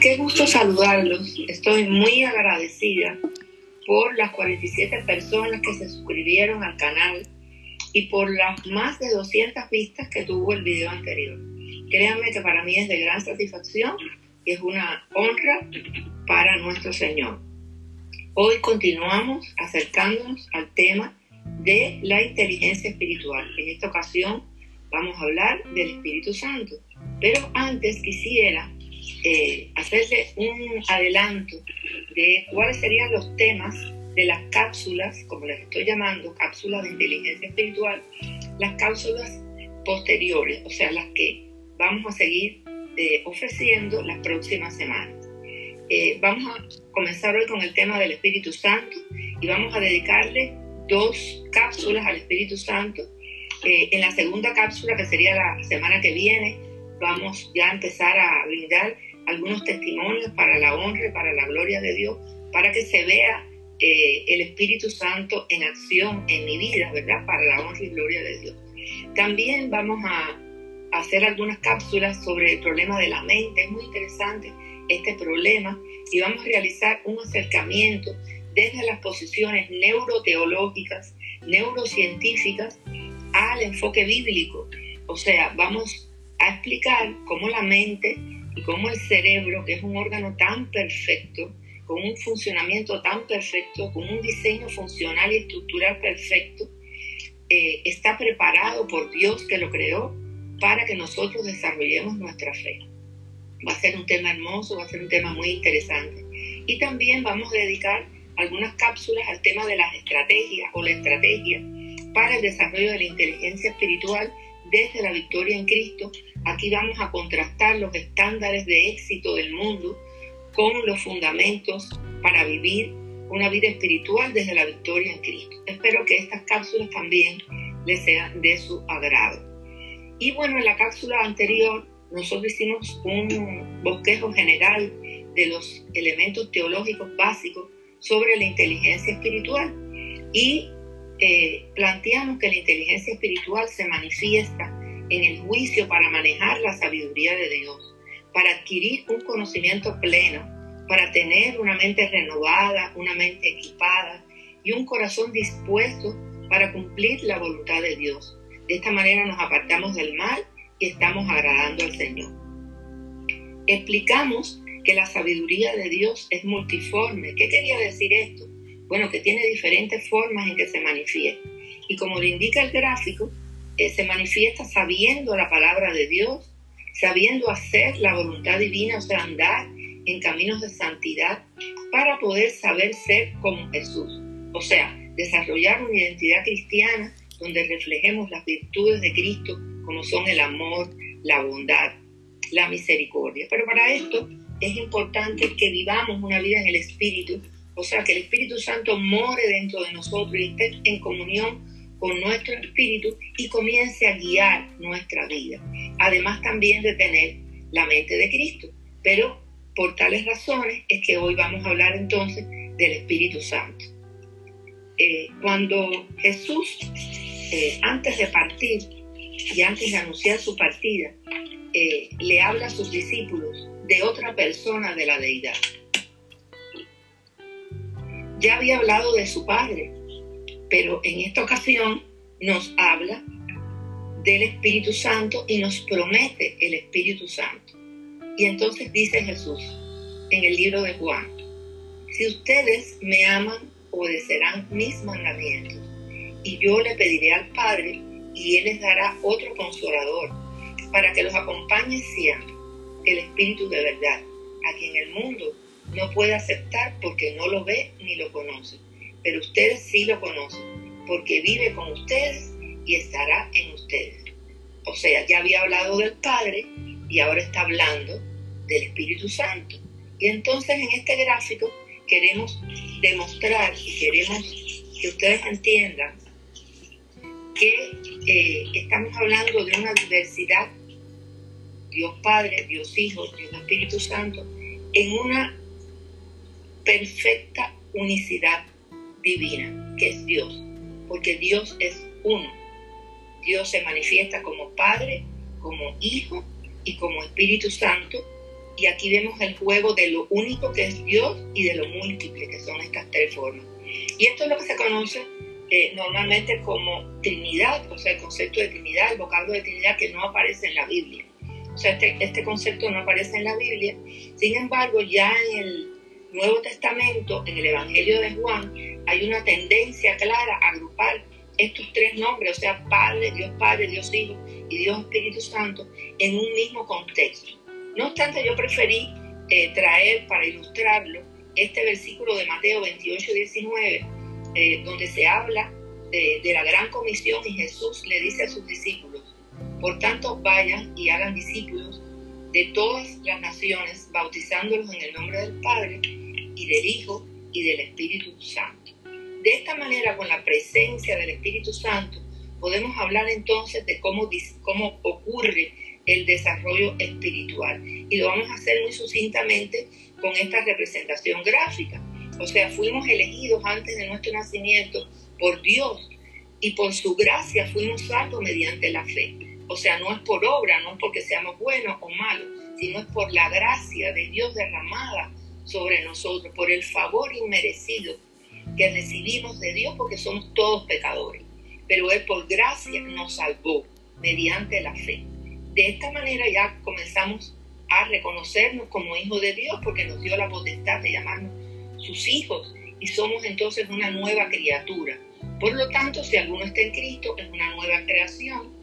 Qué gusto saludarlos. Estoy muy agradecida por las 47 personas que se suscribieron al canal y por las más de 200 vistas que tuvo el video anterior. Créanme que para mí es de gran satisfacción y es una honra para nuestro Señor. Hoy continuamos acercándonos al tema de la inteligencia espiritual. En esta ocasión vamos a hablar del Espíritu Santo. Pero antes quisiera eh, hacerle un adelanto de cuáles serían los temas de las cápsulas, como les estoy llamando, cápsulas de inteligencia espiritual, las cápsulas posteriores, o sea, las que vamos a seguir eh, ofreciendo las próximas semanas. Eh, vamos a comenzar hoy con el tema del Espíritu Santo y vamos a dedicarle dos cápsulas al Espíritu Santo. en la segunda cápsula, que sería la semana que viene, vamos ya a empezar a brindar algunos testimonios para la honra y para la gloria de Dios, para que se vea eh, el Espíritu Santo en acción en mi vida, ¿verdad? Para la honra y gloria de Dios. También vamos a hacer algunas cápsulas sobre el problema de la mente. Es muy interesante este problema y vamos a realizar un acercamiento desde las posiciones neuroteológicas, neurocientíficas, al enfoque bíblico. O sea, vamos a explicar cómo la mente y cómo el cerebro, que es un órgano tan perfecto, con un funcionamiento tan perfecto, con un diseño funcional y estructural perfecto, eh, está preparado por Dios que lo creó para que nosotros desarrollemos nuestra fe. Va a ser un tema hermoso, va a ser un tema muy interesante. Y también vamos a dedicar algunas cápsulas al tema de las estrategias o la estrategia para el desarrollo de la inteligencia espiritual desde la victoria en Cristo. Aquí vamos a contrastar los estándares de éxito del mundo con los fundamentos para vivir una vida espiritual desde la victoria en Cristo. Espero que estas cápsulas también les sean de su agrado. Y bueno, en la cápsula anterior nosotros hicimos un bosquejo general de los elementos teológicos básicos sobre la inteligencia espiritual y eh, planteamos que la inteligencia espiritual se manifiesta en el juicio para manejar la sabiduría de Dios, para adquirir un conocimiento pleno, para tener una mente renovada, una mente equipada y un corazón dispuesto para cumplir la voluntad de Dios. De esta manera nos apartamos del mal y estamos agradando al Señor. Explicamos que la sabiduría de Dios es multiforme. ¿Qué quería decir esto? Bueno, que tiene diferentes formas en que se manifiesta. Y como le indica el gráfico, eh, se manifiesta sabiendo la palabra de Dios, sabiendo hacer la voluntad divina, o sea, andar en caminos de santidad para poder saber ser como Jesús. O sea, desarrollar una identidad cristiana donde reflejemos las virtudes de Cristo como son el amor, la bondad, la misericordia. Pero para esto es importante que vivamos una vida en el Espíritu o sea, que el Espíritu Santo more dentro de nosotros y esté en comunión con nuestro espíritu y comience a guiar nuestra vida. Además también de tener la mente de Cristo. Pero por tales razones es que hoy vamos a hablar entonces del Espíritu Santo. Eh, cuando Jesús, eh, antes de partir y antes de anunciar su partida, eh, le habla a sus discípulos de otra persona de la deidad ya había hablado de su Padre, pero en esta ocasión nos habla del Espíritu Santo y nos promete el Espíritu Santo. Y entonces dice Jesús en el libro de Juan, si ustedes me aman, obedecerán mis mandamientos, y yo le pediré al Padre, y Él les dará otro consolador, para que los acompañe siempre, el Espíritu de verdad, a quien el mundo no puede aceptar porque no lo ve ni lo conoce. Pero ustedes sí lo conocen, porque vive con ustedes y estará en ustedes. O sea, ya había hablado del Padre y ahora está hablando del Espíritu Santo. Y entonces en este gráfico queremos demostrar y queremos que ustedes entiendan que eh, estamos hablando de una diversidad, Dios Padre, Dios Hijo, Dios Espíritu Santo, en una perfecta unicidad divina, que es Dios, porque Dios es uno. Dios se manifiesta como Padre, como Hijo y como Espíritu Santo, Y aquí vemos el juego de lo único que es Dios y de lo múltiple que son estas tres formas. Y esto es lo que se conoce eh, normalmente como Trinidad, o sea, el concepto de Trinidad, el vocablo de Trinidad que no aparece en la Biblia. O sea, este, este concepto no aparece en la Biblia. Sin embargo, ya en el Nuevo Testamento, en el Evangelio de Juan, hay una tendencia clara a agrupar estos tres nombres, o sea, Padre, Dios Padre, Dios Hijo y Dios Espíritu Santo, en un mismo contexto. No obstante, yo preferí eh, traer para ilustrarlo este versículo de Mateo 28, 19, eh, donde se habla de, de la gran comisión y Jesús le dice a sus discípulos, por tanto vayan y hagan discípulos de todas las naciones, bautizándolos en el nombre del Padre y del Hijo y del Espíritu Santo. De esta manera, con la presencia del Espíritu Santo, podemos hablar entonces de cómo, cómo ocurre el desarrollo espiritual. Y lo vamos a hacer muy sucintamente con esta representación gráfica. O sea, fuimos elegidos antes de nuestro nacimiento por Dios y por su gracia fuimos salvos mediante la fe. O sea, no es por obra, no porque seamos buenos o malos, sino es por la gracia de Dios derramada sobre nosotros, por el favor inmerecido que recibimos de Dios porque somos todos pecadores. Pero Él por gracia nos salvó mediante la fe. De esta manera ya comenzamos a reconocernos como hijos de Dios porque nos dio la potestad de llamarnos sus hijos y somos entonces una nueva criatura. Por lo tanto, si alguno está en Cristo, es una nueva creación.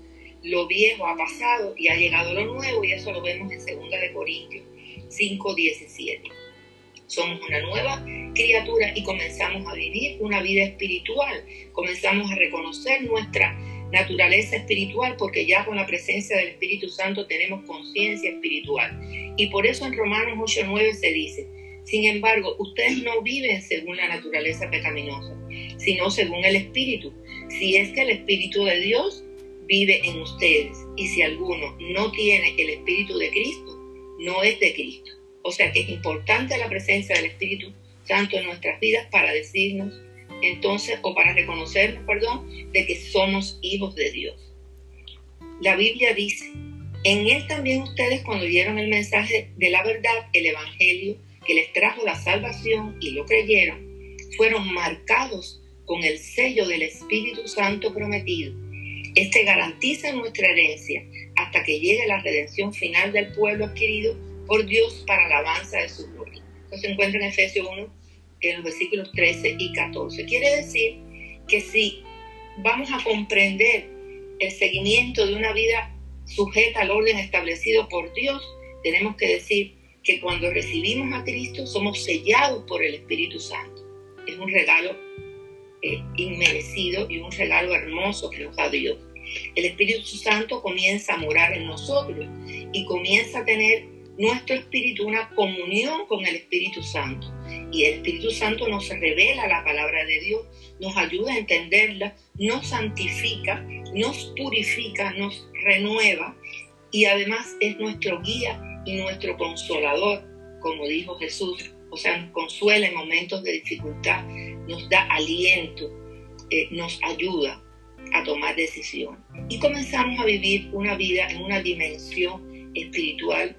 Lo viejo ha pasado y ha llegado lo nuevo y eso lo vemos en 2 de Corintios 5, 17. Somos una nueva criatura y comenzamos a vivir una vida espiritual. Comenzamos a reconocer nuestra naturaleza espiritual porque ya con la presencia del Espíritu Santo tenemos conciencia espiritual. Y por eso en Romanos 8:9 se dice, sin embargo, ustedes no viven según la naturaleza pecaminosa, sino según el Espíritu. Si es que el Espíritu de Dios vive en ustedes y si alguno no tiene el Espíritu de Cristo, no es de Cristo. O sea que es importante la presencia del Espíritu Santo en nuestras vidas para decirnos entonces, o para reconocernos, perdón, de que somos hijos de Dios. La Biblia dice, en Él también ustedes cuando oyeron el mensaje de la verdad, el Evangelio, que les trajo la salvación y lo creyeron, fueron marcados con el sello del Espíritu Santo prometido. Este garantiza nuestra herencia hasta que llegue la redención final del pueblo adquirido por Dios para la alabanza de su gloria. Esto se encuentra en Efesios 1, en los versículos 13 y 14. Quiere decir que si vamos a comprender el seguimiento de una vida sujeta al orden establecido por Dios, tenemos que decir que cuando recibimos a Cristo somos sellados por el Espíritu Santo. Es un regalo eh, inmerecido y un regalo hermoso que nos da Dios. El Espíritu Santo comienza a morar en nosotros y comienza a tener nuestro espíritu una comunión con el Espíritu Santo. Y el Espíritu Santo nos revela la palabra de Dios, nos ayuda a entenderla, nos santifica, nos purifica, nos renueva y además es nuestro guía y nuestro consolador, como dijo Jesús. O sea, nos consuela en momentos de dificultad, nos da aliento, eh, nos ayuda a tomar decisiones. Y comenzamos a vivir una vida en una dimensión espiritual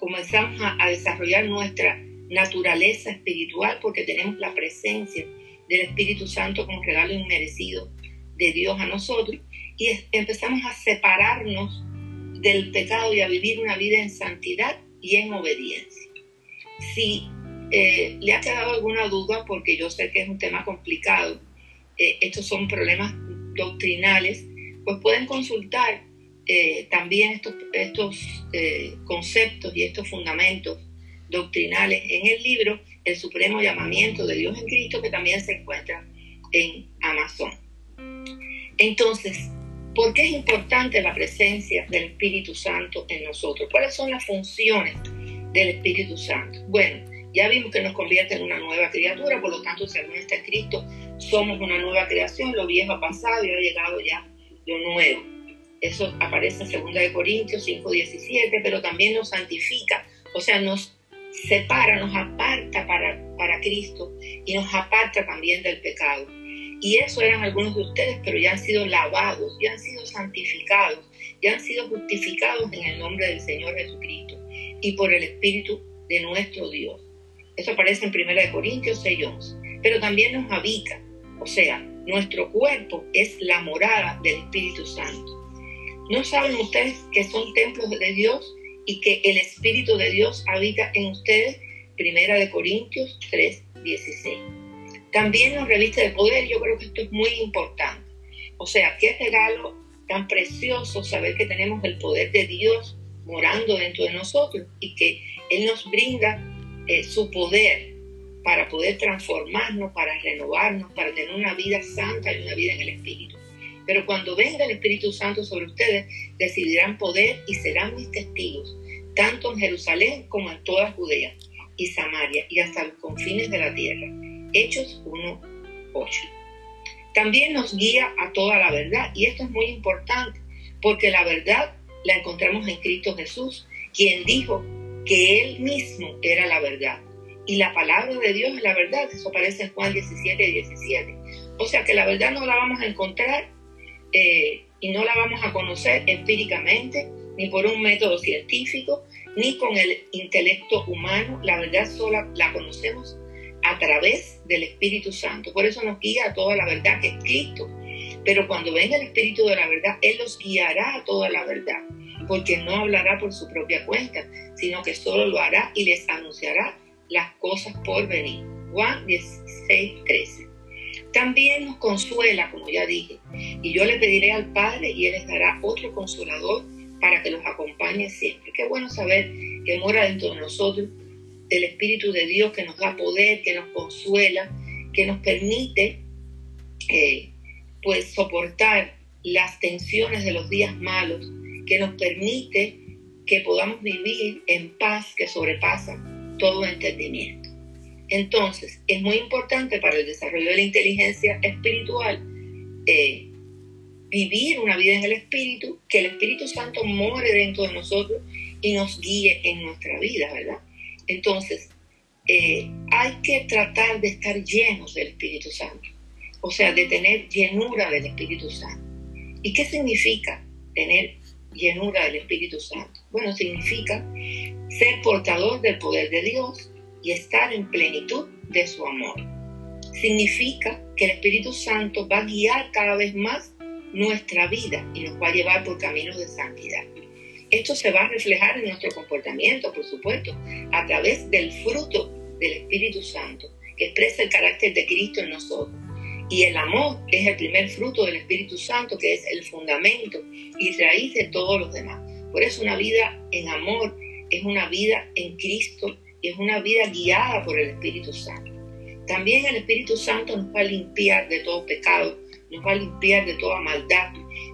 comenzamos a, desarrollar nuestra naturaleza espiritual porque tenemos la presencia del Espíritu Santo como regalo inmerecido de Dios a nosotros y empezamos a separarnos del pecado y a vivir una vida en santidad y en obediencia. Si eh, le ha quedado alguna duda, porque yo sé que es un tema complicado, eh, estos son problemas doctrinales, pues pueden consultar eh, también estos, estos conceptos y estos fundamentos doctrinales en el libro El Supremo Llamamiento de Dios en Cristo, que también se encuentra en Amazon. Entonces, ¿por qué es importante la presencia del Espíritu Santo en nosotros? ¿Cuáles son las funciones del Espíritu Santo? Bueno, ya vimos que nos convierte en una nueva criatura, por lo tanto, si alguno está Cristo, somos una nueva creación, lo viejo ha pasado y ha llegado ya lo nuevo. Eso aparece en 2 Corintios 5, 17, pero también nos santifica, o sea, nos separa, nos aparta para, para Cristo y nos aparta también del pecado. Y eso eran algunos de ustedes, pero ya han sido lavados, ya han sido santificados, ya han sido justificados en el nombre del Señor Jesucristo. y por el Espíritu de nuestro Dios. Eso aparece en 1 Corintios 6:11. Pero también nos habita, o sea, nuestro cuerpo es la morada del Espíritu Santo. ¿No saben ustedes que son templos de Dios y que el Espíritu de Dios habita en ustedes? Primera de Corintios 3, 16. También nos reviste de poder, yo creo que esto es muy importante. O sea, qué regalo tan precioso saber que tenemos el poder de Dios morando dentro de nosotros y que Él nos brinda eh, su poder para poder transformarnos, para renovarnos, para tener una vida santa y una vida en el Espíritu. Pero cuando venga el Espíritu Santo sobre ustedes, decidirán poder y serán mis testigos, tanto en Jerusalén como en toda Judea y Samaria y hasta los confines de la tierra. Hechos 1.8. También nos guía a toda la verdad y esto es muy importante porque la verdad la encontramos en Cristo Jesús, quien dijo que Él mismo era la verdad. Y la palabra de Dios es la verdad, eso aparece en Juan 17 y 17. O sea que la verdad no la vamos a encontrar eh, y no la vamos a conocer empíricamente, ni por un método científico, ni con el intelecto humano. La verdad sola la conocemos a través del Espíritu Santo. Por eso nos guía a toda la verdad que es Cristo. Pero cuando venga el Espíritu de la verdad, Él los guiará a toda la verdad, porque no hablará por su propia cuenta, sino que solo lo hará y les anunciará las cosas por venir. Juan 16, 13. También nos consuela, como ya dije, y yo le pediré al Padre y Él les dará otro consolador para que los acompañe siempre. Qué bueno saber que mora dentro de nosotros el Espíritu de Dios que nos da poder, que nos consuela, que nos permite eh, pues soportar las tensiones de los días malos, que nos permite que podamos vivir en paz que sobrepasa todo entendimiento. Entonces, es muy importante para el desarrollo de la inteligencia espiritual eh, vivir una vida en el Espíritu, que el Espíritu Santo more dentro de nosotros y nos guíe en nuestra vida, ¿verdad? Entonces, eh, hay que tratar de estar llenos del Espíritu Santo, o sea, de tener llenura del Espíritu Santo. ¿Y qué significa tener llenura del Espíritu Santo? Bueno, significa ser portador del poder de Dios y estar en plenitud de su amor. Significa que el Espíritu Santo va a guiar cada vez más nuestra vida y nos va a llevar por caminos de santidad. Esto se va a reflejar en nuestro comportamiento, por supuesto, a través del fruto del Espíritu Santo, que expresa el carácter de Cristo en nosotros. Y el amor es el primer fruto del Espíritu Santo, que es el fundamento y raíz de todos los demás. Por eso una vida en amor es una vida en Cristo y es una vida guiada por el Espíritu Santo. También el Espíritu Santo nos va a limpiar de todo pecado, nos va a limpiar de toda maldad.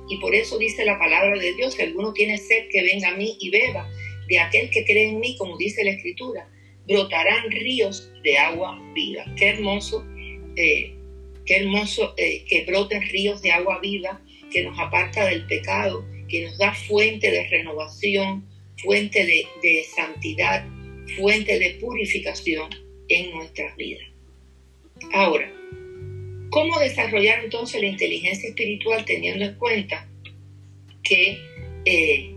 Y por eso dice la palabra de Dios, si alguno tiene sed, que venga a mí y beba. De aquel que cree en mí, como dice la Escritura, brotarán ríos de agua viva. Qué hermoso, eh, qué hermoso eh, que broten ríos de agua viva, que nos aparta del pecado, que nos da fuente de renovación, fuente de, santidad, fuente de purificación en nuestras vidas. Ahora, ¿cómo desarrollar entonces la inteligencia espiritual teniendo en cuenta que eh,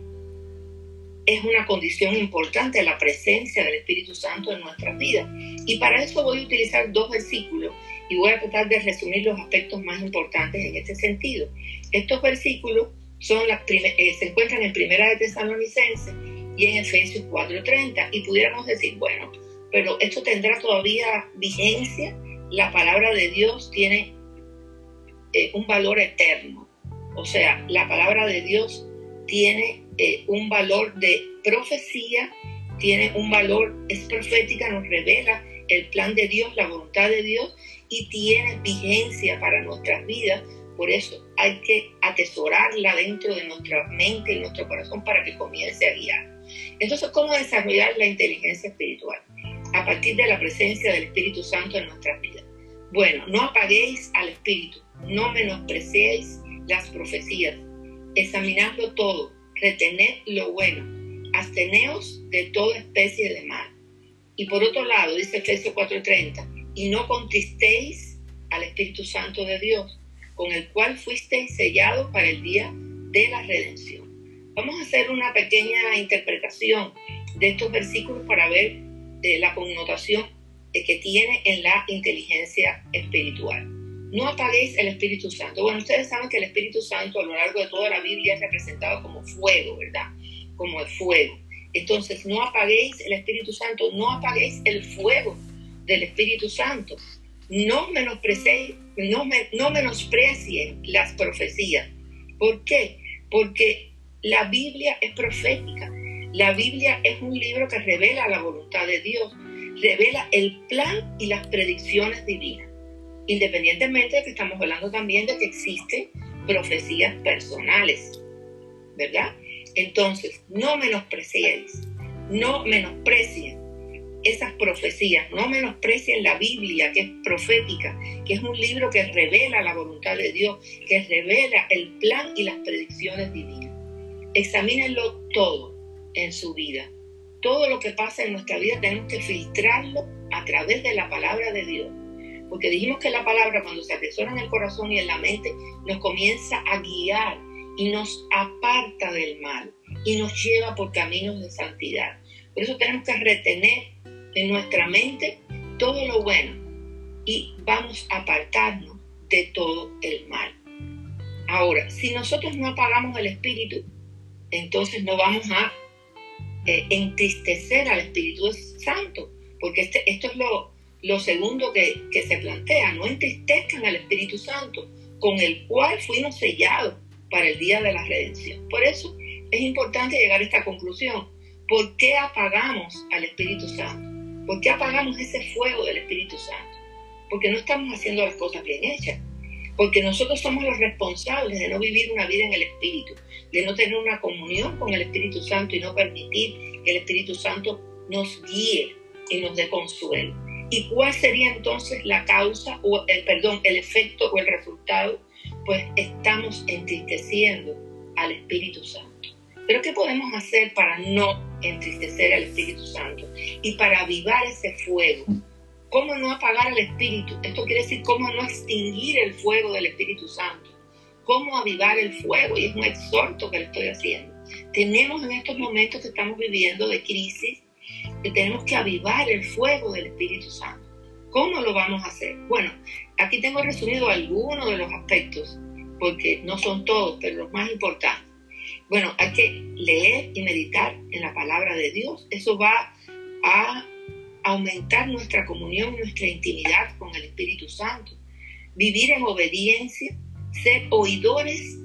es una condición importante la presencia del Espíritu Santo en nuestras vidas? Y para eso voy a utilizar dos versículos y voy a tratar de resumir los aspectos más importantes en este sentido. Estos versículos son las eh, se encuentran en Primera de Tesalonicenses y en Efesios 4:30 y pudiéramos decir, bueno, pero esto tendrá todavía vigencia, la palabra de Dios tiene eh, un valor eterno, o sea, la palabra de Dios tiene eh, un valor de profecía, tiene un valor, es profética, nos revela el plan de Dios, la voluntad de Dios y tiene vigencia para nuestras vidas. Por eso hay que atesorarla dentro de nuestra mente y nuestro corazón para que comience a guiar. Entonces, ¿cómo desarrollar la inteligencia espiritual? A partir de la presencia del Espíritu Santo en nuestras vidas. Bueno, no apaguéis al Espíritu, no menospreciéis las profecías, examinadlo todo, retened lo bueno, absteneos de toda especie de mal. Y por otro lado, dice Efesios 4:30, y no contristéis al Espíritu Santo de Dios, con el cual fuisteis sellados para el día de la redención. Vamos a hacer una pequeña interpretación de estos versículos para ver eh, la connotación que tiene en la inteligencia espiritual. No apaguéis el Espíritu Santo. Bueno, ustedes saben que el Espíritu Santo a lo largo de toda la Biblia es representado como fuego, ¿verdad? Como el fuego. Entonces, no apaguéis el Espíritu Santo, no apaguéis el fuego del Espíritu Santo. No no, no menosprecien las profecías. ¿Por qué? Porque la Biblia es profética. La Biblia es un libro que revela la voluntad de Dios, revela el plan y las predicciones divinas. Independientemente de que estamos hablando también de que existen profecías personales, ¿verdad? Entonces, no menosprecien, no menosprecien esas profecías, no menosprecien la Biblia, que es profética, que es un libro que revela la voluntad de Dios, que revela el plan y las predicciones divinas. Examínenlo todo en su vida. Todo lo que pasa en nuestra vida tenemos que filtrarlo a través de la palabra de Dios. Porque dijimos que la palabra cuando se atesora en el corazón y en la mente nos comienza a guiar y nos aparta del mal y nos lleva por caminos de santidad. Por eso tenemos que retener en nuestra mente todo lo bueno y vamos a apartarnos de todo el mal. Ahora, si nosotros no apagamos el espíritu, entonces no vamos a eh, entristecer al Espíritu Santo, porque este, esto es lo, lo segundo que, que se plantea, no entristezcan al Espíritu Santo, con el cual fuimos sellados para el día de la redención. Por eso es importante llegar a esta conclusión. ¿Por qué apagamos al Espíritu Santo? ¿Por qué apagamos ese fuego del Espíritu Santo? Porque no estamos haciendo las cosas bien hechas. Porque nosotros somos los responsables de no vivir una vida en el Espíritu, de no tener una comunión con el Espíritu Santo y no permitir que el Espíritu Santo nos guíe y nos dé consuelo. ¿Y cuál sería entonces la causa o el perdón, el efecto o el resultado? Pues estamos entristeciendo al Espíritu Santo. Pero ¿qué podemos hacer para no entristecer al Espíritu Santo y para avivar ese fuego? ¿Cómo no apagar al Espíritu? Esto quiere decir cómo no extinguir el fuego del Espíritu Santo. Cómo avivar el fuego. Y es un exhorto que le estoy haciendo. Tenemos en estos momentos que estamos viviendo de crisis que tenemos que avivar el fuego del Espíritu Santo. ¿Cómo lo vamos a hacer? Bueno, aquí tengo resumido algunos de los aspectos, porque no son todos, pero los más importantes. Bueno, hay que leer y meditar en la palabra de Dios. Eso va a aumentar nuestra comunión, nuestra intimidad con el Espíritu Santo. Vivir en obediencia, ser oidores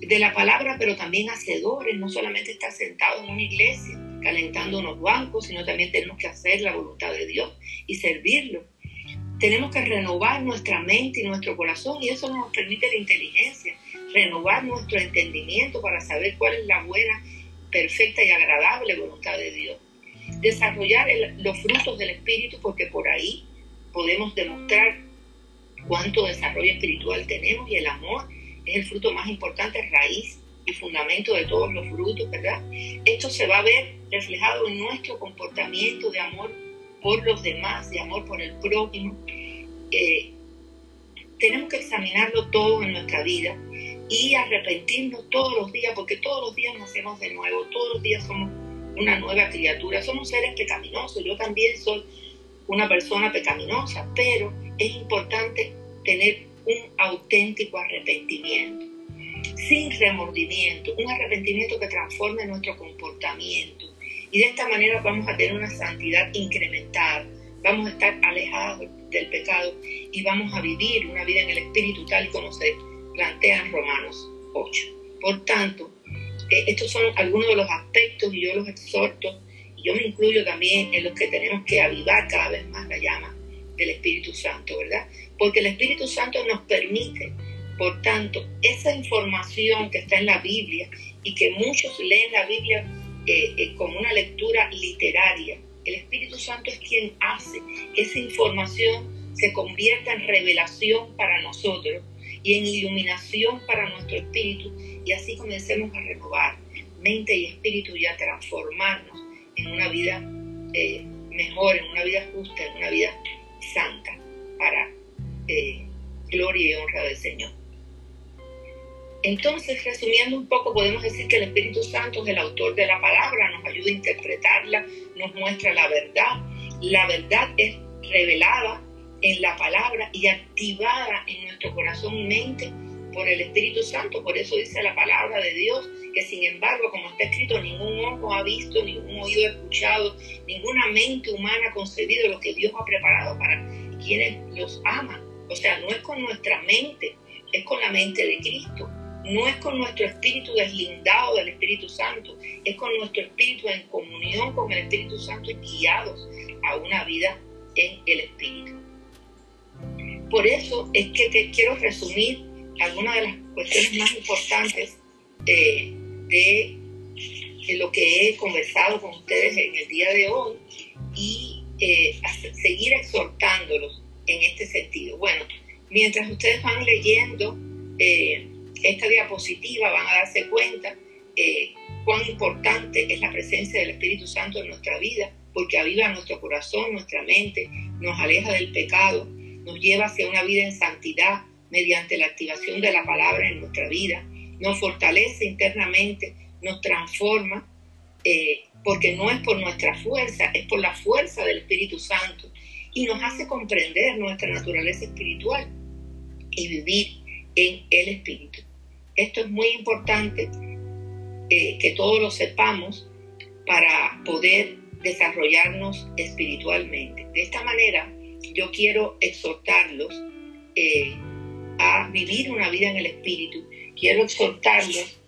de la palabra, pero también hacedores, no solamente estar sentados en una iglesia calentando unos bancos, sino también tenemos que hacer la voluntad de Dios y servirlo. Tenemos que renovar nuestra mente y nuestro corazón y eso nos permite la inteligencia, renovar nuestro entendimiento para saber cuál es la buena, perfecta y agradable voluntad de Dios. Desarrollar los frutos del Espíritu porque por ahí podemos demostrar cuánto desarrollo espiritual tenemos y el amor es el fruto más importante, raíz y fundamento de todos los frutos, ¿verdad? Esto se va a ver reflejado en nuestro comportamiento de amor por los demás, de amor por el prójimo. Eh, tenemos que examinarlo todo en nuestra vida y arrepentirnos todos los días, porque todos los días nacemos de nuevo, todos los días somos una nueva criatura, somos seres pecaminosos, yo también soy una persona pecaminosa, pero es importante tener un auténtico arrepentimiento sin remordimiento, un arrepentimiento que transforme nuestro comportamiento. Y de esta manera vamos a tener una santidad incrementada, vamos a estar alejados del pecado y vamos a vivir una vida en el Espíritu tal y como se plantea Romanos 8. Por tanto, eh, estos son algunos de los aspectos y yo los exhorto, y yo me incluyo también en los que tenemos que avivar cada vez más la llama del Espíritu Santo, ¿verdad? Porque el Espíritu Santo nos permite por tanto, esa información que está en la Biblia y que muchos leen la Biblia eh, eh, como una lectura literaria, el Espíritu Santo es quien hace que esa información se convierta en revelación para nosotros y en iluminación para nuestro espíritu y así comencemos a renovar mente y espíritu y a transformarnos en una vida eh, mejor, en una vida justa, en una vida santa para gloria y honra del Señor. Entonces, resumiendo un poco, podemos decir que el Espíritu Santo es el autor de la palabra, nos ayuda a interpretarla, nos muestra la verdad. La verdad es revelada en la palabra y activada en nuestro corazón y mente por el Espíritu Santo. Por eso dice la palabra de Dios que sin embargo, como está escrito, ningún ojo ha visto, ningún oído ha escuchado, ninguna mente humana ha concebido lo que Dios ha preparado para quienes los aman. O sea, no es con nuestra mente, es con la mente de Cristo. No es con nuestro espíritu deslindado del Espíritu Santo, es con nuestro espíritu en comunión con el Espíritu Santo y guiados a una vida en el Espíritu. Por eso es que quiero resumir algunas de las cuestiones más importantes eh, de, lo que he conversado con ustedes en el día de hoy y eh, seguir exhortándolos en este sentido. Bueno, mientras ustedes van leyendo eh, esta diapositiva, van a darse cuenta cuán importante es la presencia del Espíritu Santo en nuestra vida, porque aviva nuestro corazón, nuestra mente, nos aleja del pecado, nos lleva hacia una vida en santidad mediante la activación de la palabra en nuestra vida, nos fortalece internamente, nos transforma, eh, porque no es por nuestra fuerza, es por la fuerza del Espíritu Santo, y nos hace comprender nuestra naturaleza espiritual y vivir en el Espíritu. Esto es muy importante eh, que todos lo sepamos para poder desarrollarnos espiritualmente. De esta manera, yo quiero exhortarlos eh, a vivir una vida en el Espíritu. Quiero exhortarlos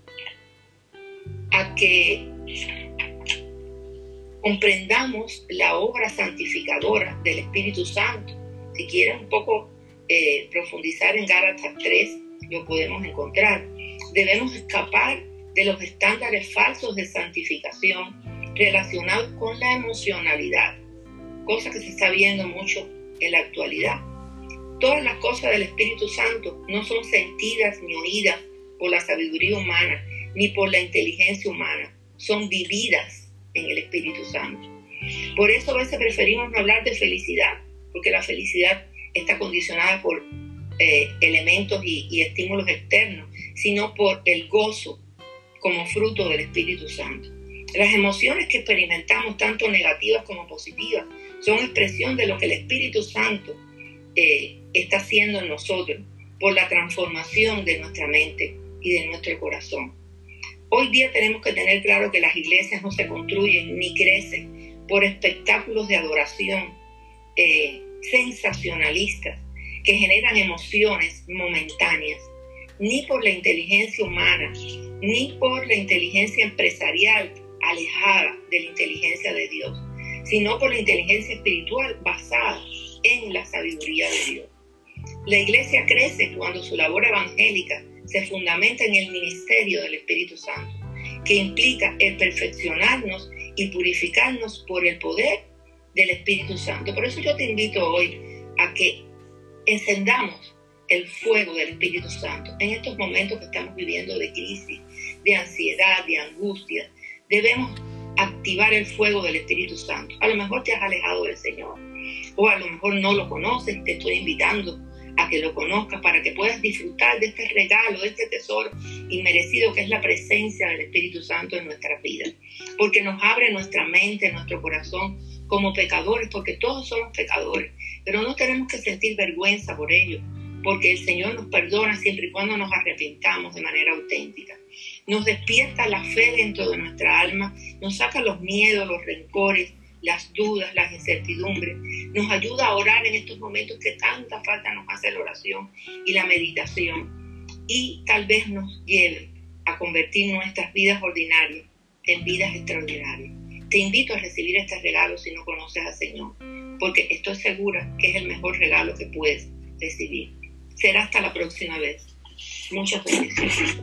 a que comprendamos la obra santificadora del Espíritu Santo. Si quieren un poco eh, profundizar en Gálatas 3, lo podemos encontrar. Debemos escapar de los estándares falsos de santificación relacionados con la emocionalidad, cosa que se está viendo mucho en la actualidad. Todas las cosas del Espíritu Santo no son sentidas ni oídas por la sabiduría humana ni por la inteligencia humana, son vividas en el Espíritu Santo. Por eso a veces preferimos no hablar de felicidad, porque la felicidad está condicionada por eh, elementos y, y estímulos externos, sino por el gozo como fruto del Espíritu Santo. Las emociones que experimentamos, tanto negativas como positivas, son expresión de lo que el Espíritu Santo eh, está haciendo en nosotros por la transformación de nuestra mente y de nuestro corazón. Hoy día tenemos que tener claro que las iglesias no se construyen ni crecen por espectáculos de adoración eh, sensacionalistas que generan emociones momentáneas, ni por la inteligencia humana, ni por la inteligencia empresarial alejada de la inteligencia de Dios, sino por la inteligencia espiritual basada en la sabiduría de Dios. La iglesia crece cuando su labor evangélica se fundamenta en el ministerio del Espíritu Santo, que implica el perfeccionarnos y purificarnos por el poder del Espíritu Santo. Por eso yo te invito hoy a que encendamos el fuego del Espíritu Santo. En estos momentos que estamos viviendo de crisis, de ansiedad, de angustia, debemos activar el fuego del Espíritu Santo. A lo mejor te has alejado del Señor o a lo mejor no lo conoces, te estoy invitando a que lo conozcas para que puedas disfrutar de este regalo, de este tesoro inmerecido que es la presencia del Espíritu Santo en nuestras vidas, porque nos abre nuestra mente, nuestro corazón como pecadores, porque todos somos pecadores, pero no tenemos que sentir vergüenza por ello, porque el Señor nos perdona siempre y cuando nos arrepentamos de manera auténtica. Nos despierta la fe dentro de nuestra alma, nos saca los miedos, los rencores, las dudas, las incertidumbres. Nos ayuda a orar en estos momentos que tanta falta nos hace la oración y la meditación. Y tal vez nos lleve a convertir nuestras vidas ordinarias en vidas extraordinarias. Te invito a recibir este regalo si no conoces al Señor, porque estoy segura que es el mejor regalo que puedes recibir. Será hasta la próxima vez. Muchas bendiciones.